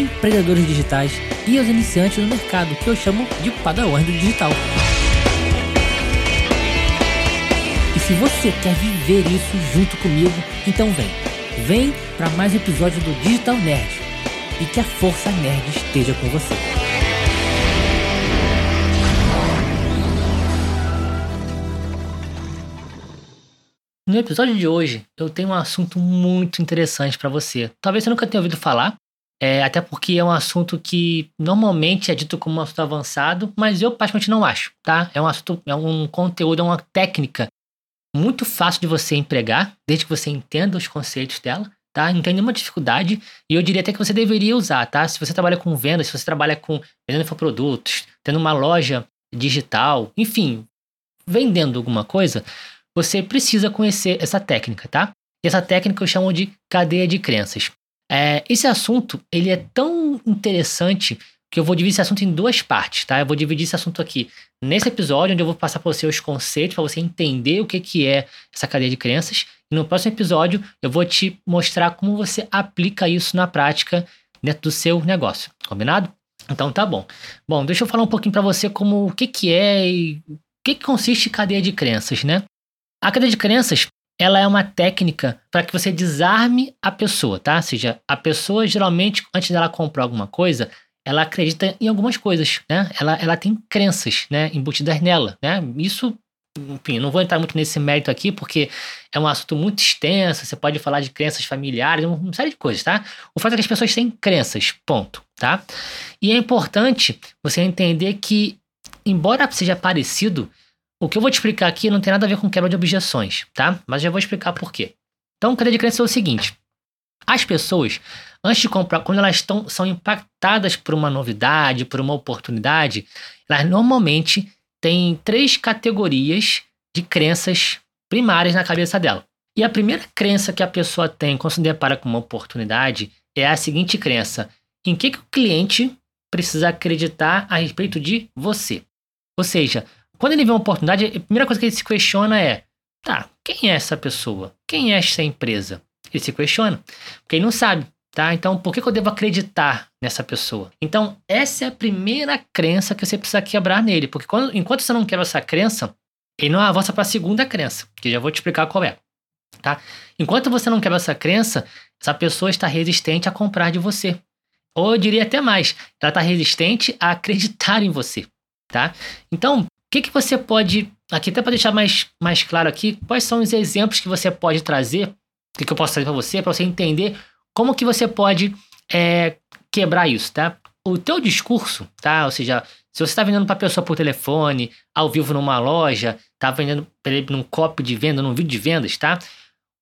empreendedores digitais e aos iniciantes no mercado, que eu chamo de padawans do digital. E se você quer viver isso junto comigo, então vem. Vem para mais um episódio do Digital Nerd e que a força nerd esteja com você. No episódio de hoje, eu tenho um assunto muito interessante para você. Talvez você nunca tenha ouvido falar, é, até porque é um assunto que normalmente é dito como um assunto avançado, mas eu praticamente não acho, tá? É um assunto, é um conteúdo, é uma técnica muito fácil de você empregar, desde que você entenda os conceitos dela tá? Não tem nenhuma dificuldade e eu diria até que você deveria usar, tá? Se você trabalha com vendas, se você trabalha com vendendo infoprodutos, tendo uma loja digital, enfim, vendendo alguma coisa, você precisa conhecer essa técnica, tá? E essa técnica eu chamo de cadeia de crenças. É, esse assunto, ele é tão interessante que eu vou dividir esse assunto em duas partes, tá? Eu vou dividir esse assunto aqui nesse episódio, onde eu vou passar para você os conceitos, para você entender o que, que é essa cadeia de crenças. E no próximo episódio, eu vou te mostrar como você aplica isso na prática dentro do seu negócio. Combinado? Então tá bom. Bom, deixa eu falar um pouquinho para você como o que, que é e o que, que consiste cadeia de crenças, né? A cadeia de crenças ela é uma técnica para que você desarme a pessoa, tá? Ou seja, a pessoa geralmente, antes dela comprar alguma coisa, ela acredita em algumas coisas, né? Ela, ela tem crenças, né, embutidas nela, né? Isso, enfim, não vou entrar muito nesse mérito aqui porque é um assunto muito extenso, você pode falar de crenças familiares, uma série de coisas, tá? O fato é que as pessoas têm crenças, ponto, tá? E é importante você entender que, embora seja parecido, o que eu vou te explicar aqui não tem nada a ver com quebra de objeções, tá? Mas já vou explicar por quê. Então, cadeia de crença é o seguinte: as pessoas antes de comprar, quando elas estão, são impactadas por uma novidade, por uma oportunidade, elas normalmente têm três categorias de crenças primárias na cabeça dela. E a primeira crença que a pessoa tem quando se depara com uma oportunidade é a seguinte crença: em que, que o cliente precisa acreditar a respeito de você? Ou seja, quando ele vê uma oportunidade, a primeira coisa que ele se questiona é: tá, quem é essa pessoa? Quem é essa empresa? Ele se questiona, porque ele não sabe. Tá? Então, por que, que eu devo acreditar nessa pessoa? Então, essa é a primeira crença que você precisa quebrar nele. Porque quando, enquanto você não quebra essa crença, ele não avança para a segunda crença, que já vou te explicar qual é. Tá? Enquanto você não quebra essa crença, essa pessoa está resistente a comprar de você. Ou eu diria até mais, ela está resistente a acreditar em você. Tá? Então, que, que você pode. Aqui, até para deixar mais, mais claro aqui, quais são os exemplos que você pode trazer, o que, que eu posso trazer para você, para você entender como que você pode é, quebrar isso, tá? O teu discurso, tá? Ou seja, se você está vendendo para pessoa por telefone, ao vivo numa loja, está vendendo num copy de venda, num vídeo de vendas, tá?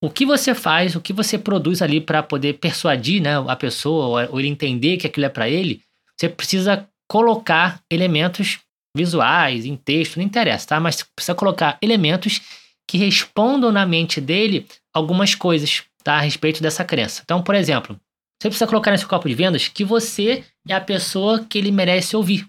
O que você faz, o que você produz ali para poder persuadir né, a pessoa ou ele entender que aquilo é para ele, você precisa colocar elementos visuais, em texto, não interessa, tá? Mas precisa colocar elementos que respondam na mente dele algumas coisas, tá? A respeito dessa crença. Então, por exemplo, você precisa colocar nesse copo de vendas que você é a pessoa que ele merece ouvir.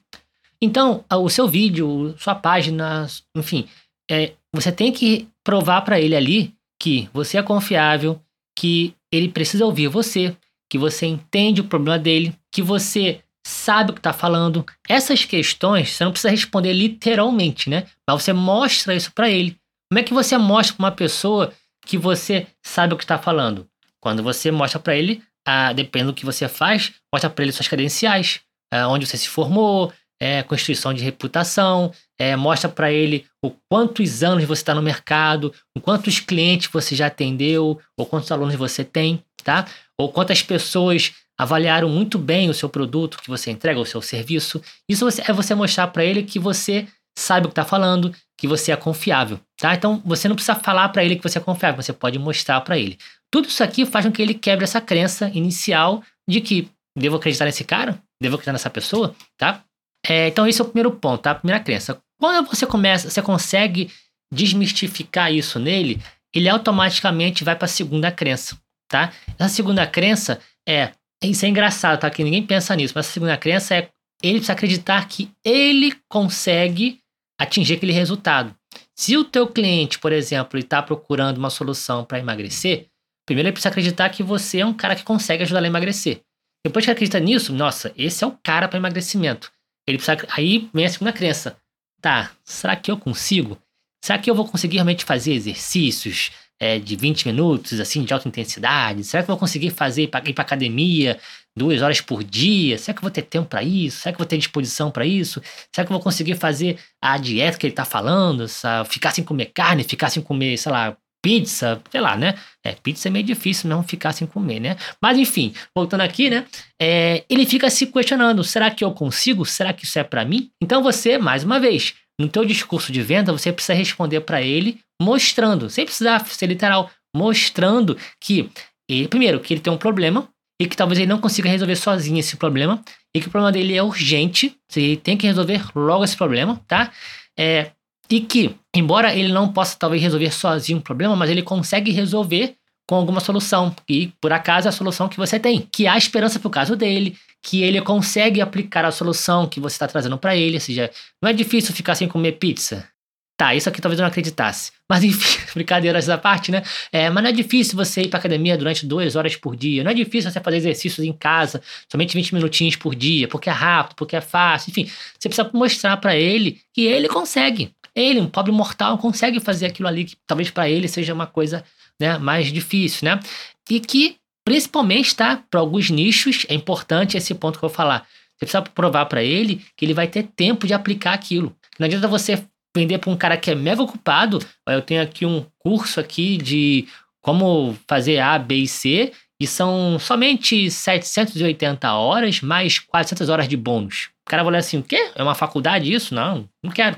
Então, o seu vídeo, sua página, enfim, é, você tem que provar para ele ali que você é confiável, que ele precisa ouvir você, que você entende o problema dele, que você sabe o que está falando. Essas questões você não precisa responder literalmente, né? Mas você mostra isso para ele. Como é que você mostra para uma pessoa que você sabe o que está falando. Quando você mostra para ele, ah, depende do que você faz, mostra para ele suas credenciais, ah, onde você se formou, é, constituição de reputação, é, mostra para ele o quantos anos você está no mercado, quantos clientes você já atendeu, ou quantos alunos você tem, tá? Ou quantas pessoas avaliaram muito bem o seu produto que você entrega, o seu serviço. Isso é você mostrar para ele que você sabe o que está falando, que você é confiável, tá? Então você não precisa falar para ele que você é confiável, você pode mostrar para ele. Tudo isso aqui faz com que ele quebre essa crença inicial de que devo acreditar nesse cara, devo acreditar nessa pessoa, tá? É, então, esse é o primeiro ponto, tá? A primeira crença. Quando você começa, você consegue desmistificar isso nele, ele automaticamente vai para a segunda crença, tá? Essa segunda crença é, isso é engraçado, tá? Que ninguém pensa nisso, mas essa segunda crença é ele precisa acreditar que ele consegue atingir aquele resultado. Se o teu cliente, por exemplo, está procurando uma solução para emagrecer, primeiro ele precisa acreditar que você é um cara que consegue ajudar ele a emagrecer. Depois que acredita nisso, nossa, esse é o cara para emagrecimento. Ele precisa, aí vem a segunda crença. Tá, será que eu consigo? Será que eu vou conseguir realmente fazer exercícios é, de 20 minutos, assim, de alta intensidade? Será que eu vou conseguir fazer ir para academia duas horas por dia? Será que eu vou ter tempo para isso? Será que eu vou ter disposição para isso? Será que eu vou conseguir fazer a dieta que ele está falando? Ficar sem comer carne, ficar sem comer, sei lá, pizza, sei lá, né? É, pizza é meio difícil não ficar sem comer, né? Mas enfim, voltando aqui, né? É, ele fica se questionando: será que eu consigo? Será que isso é para mim? Então você, mais uma vez, no teu discurso de venda, você precisa responder para ele mostrando, sem precisar ser literal, mostrando que, ele, primeiro, que ele tem um problema e que talvez ele não consiga resolver sozinho esse problema e que o problema dele é urgente, ele tem que resolver logo esse problema, tá? É, e que, embora ele não possa talvez resolver sozinho o problema, mas ele consegue resolver com alguma solução. E por acaso é a solução que você tem, que há esperança para o caso dele, que ele consegue aplicar a solução que você está trazendo para ele. Ou seja, não é difícil ficar sem comer pizza. Tá, isso aqui talvez eu não acreditasse. Mas enfim, brincadeiras da parte, né? É, mas não é difícil você ir para academia durante duas horas por dia. Não é difícil você fazer exercícios em casa, somente 20 minutinhos por dia, porque é rápido, porque é fácil. Enfim, você precisa mostrar para ele que ele consegue. Ele, um pobre mortal, consegue fazer aquilo ali que talvez para ele seja uma coisa né, mais difícil, né? E que Principalmente, tá? Para alguns nichos, é importante esse ponto que eu vou falar. Você precisa provar para ele que ele vai ter tempo de aplicar aquilo. Não adianta você vender para um cara que é mega ocupado. Eu tenho aqui um curso aqui de como fazer A, B e C e são somente 780 horas mais 400 horas de bônus. O cara vai olhar assim, o quê? É uma faculdade isso? Não, não quero.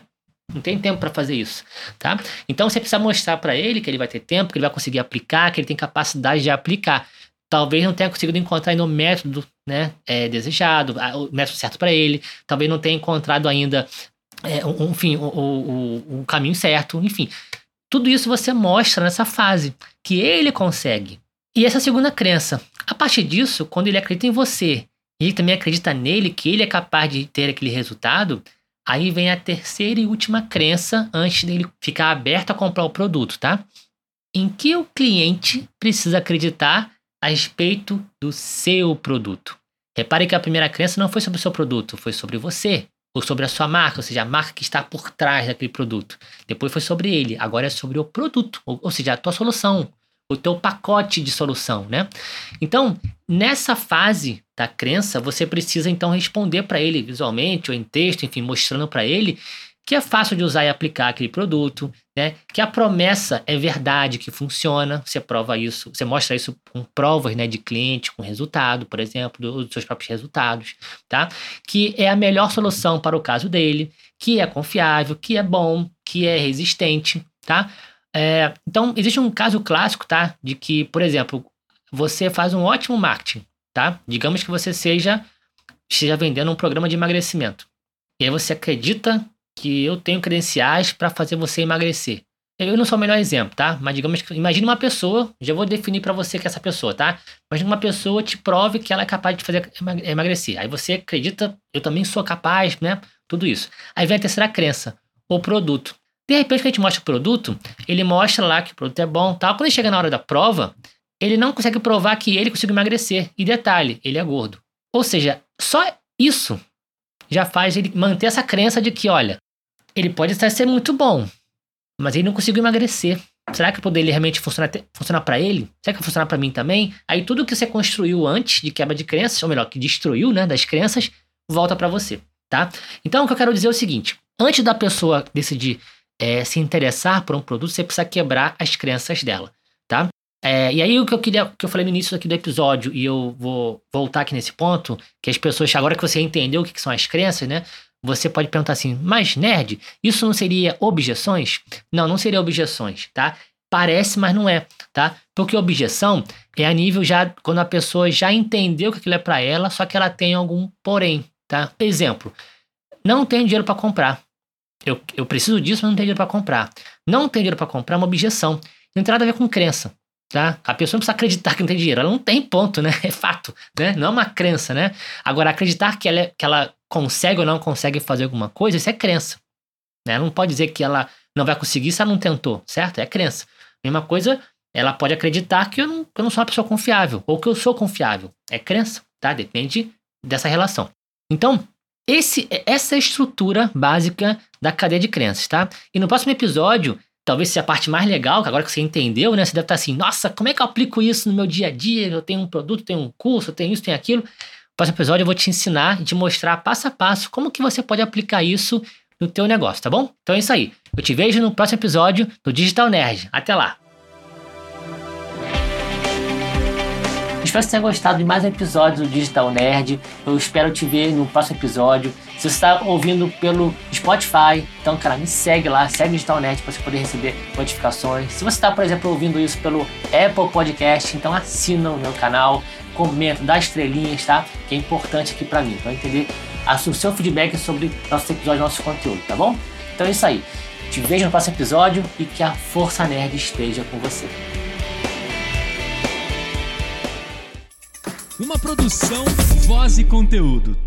Não tem tempo para fazer isso, tá? Então você precisa mostrar para ele que ele vai ter tempo, que ele vai conseguir aplicar, que ele tem capacidade de aplicar talvez não tenha conseguido encontrar ainda o método né, é, desejado, o método certo para ele, talvez não tenha encontrado ainda, é, enfim, o, o, o caminho certo, enfim. Tudo isso você mostra nessa fase, que ele consegue. E essa segunda crença, a partir disso, quando ele acredita em você e também acredita nele, que ele é capaz de ter aquele resultado, aí vem a terceira e última crença antes dele ficar aberto a comprar o produto, tá? Em que o cliente precisa acreditar a respeito do seu produto. Repare que a primeira crença não foi sobre o seu produto, foi sobre você, ou sobre a sua marca, ou seja, a marca que está por trás daquele produto. Depois foi sobre ele, agora é sobre o produto, ou, ou seja, a tua solução, o teu pacote de solução, né? Então, nessa fase da crença, você precisa então responder para ele visualmente ou em texto, enfim, mostrando para ele que é fácil de usar e aplicar aquele produto, né? Que a promessa é verdade, que funciona. Você prova isso, você mostra isso com provas, né, de cliente, com resultado, por exemplo, dos seus próprios resultados, tá? Que é a melhor solução para o caso dele, que é confiável, que é bom, que é resistente, tá? É, então, existe um caso clássico, tá? De que, por exemplo, você faz um ótimo marketing, tá? Digamos que você seja, esteja vendendo um programa de emagrecimento. E aí você acredita que eu tenho credenciais para fazer você emagrecer. Eu não sou o melhor exemplo, tá? Mas digamos que imagine uma pessoa, já vou definir para você que é essa pessoa, tá? Imagine uma pessoa te prove que ela é capaz de fazer emagrecer. Aí você acredita, eu também sou capaz, né? Tudo isso. Aí vem a terceira crença, o produto. De repente, que a gente mostra o produto, ele mostra lá que o produto é bom, tal. Quando chega na hora da prova, ele não consegue provar que ele conseguiu emagrecer. E detalhe, ele é gordo. Ou seja, só isso já faz ele manter essa crença de que, olha, ele pode até ser muito bom, mas ele não conseguiu emagrecer. Será que poderia realmente funcionar, funcionar para ele? Será que vai funcionar para mim também? Aí tudo que você construiu antes de quebra de crenças, ou melhor, que destruiu, né, das crenças, volta para você, tá? Então o que eu quero dizer é o seguinte: antes da pessoa decidir é, se interessar por um produto, você precisa quebrar as crenças dela, tá? É, e aí o que eu queria, que eu falei no início aqui do episódio, e eu vou voltar aqui nesse ponto, que as pessoas, agora que você entendeu o que são as crenças, né? Você pode perguntar assim, mas nerd, isso não seria objeções? Não, não seria objeções, tá? Parece, mas não é, tá? Porque objeção é a nível já quando a pessoa já entendeu que aquilo é para ela, só que ela tem algum porém, tá? Exemplo, não tenho dinheiro para comprar. Eu, eu preciso disso, mas não tenho dinheiro para comprar. Não tenho dinheiro para comprar é uma objeção. Não tem nada a ver com crença. Tá? A pessoa não precisa acreditar que não tem dinheiro. Ela não tem ponto, né? É fato. Né? Não é uma crença, né? Agora, acreditar que ela, é, que ela consegue ou não consegue fazer alguma coisa, isso é crença. Né? Ela não pode dizer que ela não vai conseguir se ela não tentou, certo? É crença. Mesma coisa, ela pode acreditar que eu não, que eu não sou uma pessoa confiável, ou que eu sou confiável. É crença, tá? Depende dessa relação. Então, esse, essa é a estrutura básica da cadeia de crenças, tá? E no próximo episódio, talvez seja a parte mais legal, que agora que você entendeu, né? Você deve estar assim, nossa, como é que eu aplico isso no meu dia a dia? Eu tenho um produto, tenho um curso, tenho isso, tenho aquilo. Próximo episódio eu vou te ensinar e te mostrar passo a passo como que você pode aplicar isso no teu negócio, tá bom? Então é isso aí. Eu te vejo no próximo episódio do Digital Nerd. Até lá! Espero que você tenha gostado de mais um episódio do Digital Nerd. Eu espero te ver no próximo episódio. Se você está ouvindo pelo Spotify, então, cara, me segue lá, segue Digital Nerd para você poder receber notificações. Se você está, por exemplo, ouvindo isso pelo Apple Podcast, então assina o meu canal, comenta, dá estrelinhas, tá? Que é importante aqui para mim, para entender o seu feedback sobre nossos episódios, nosso conteúdo, tá bom? Então é isso aí. Te vejo no próximo episódio e que a Força Nerd esteja com você. Uma produção, voz e conteúdo.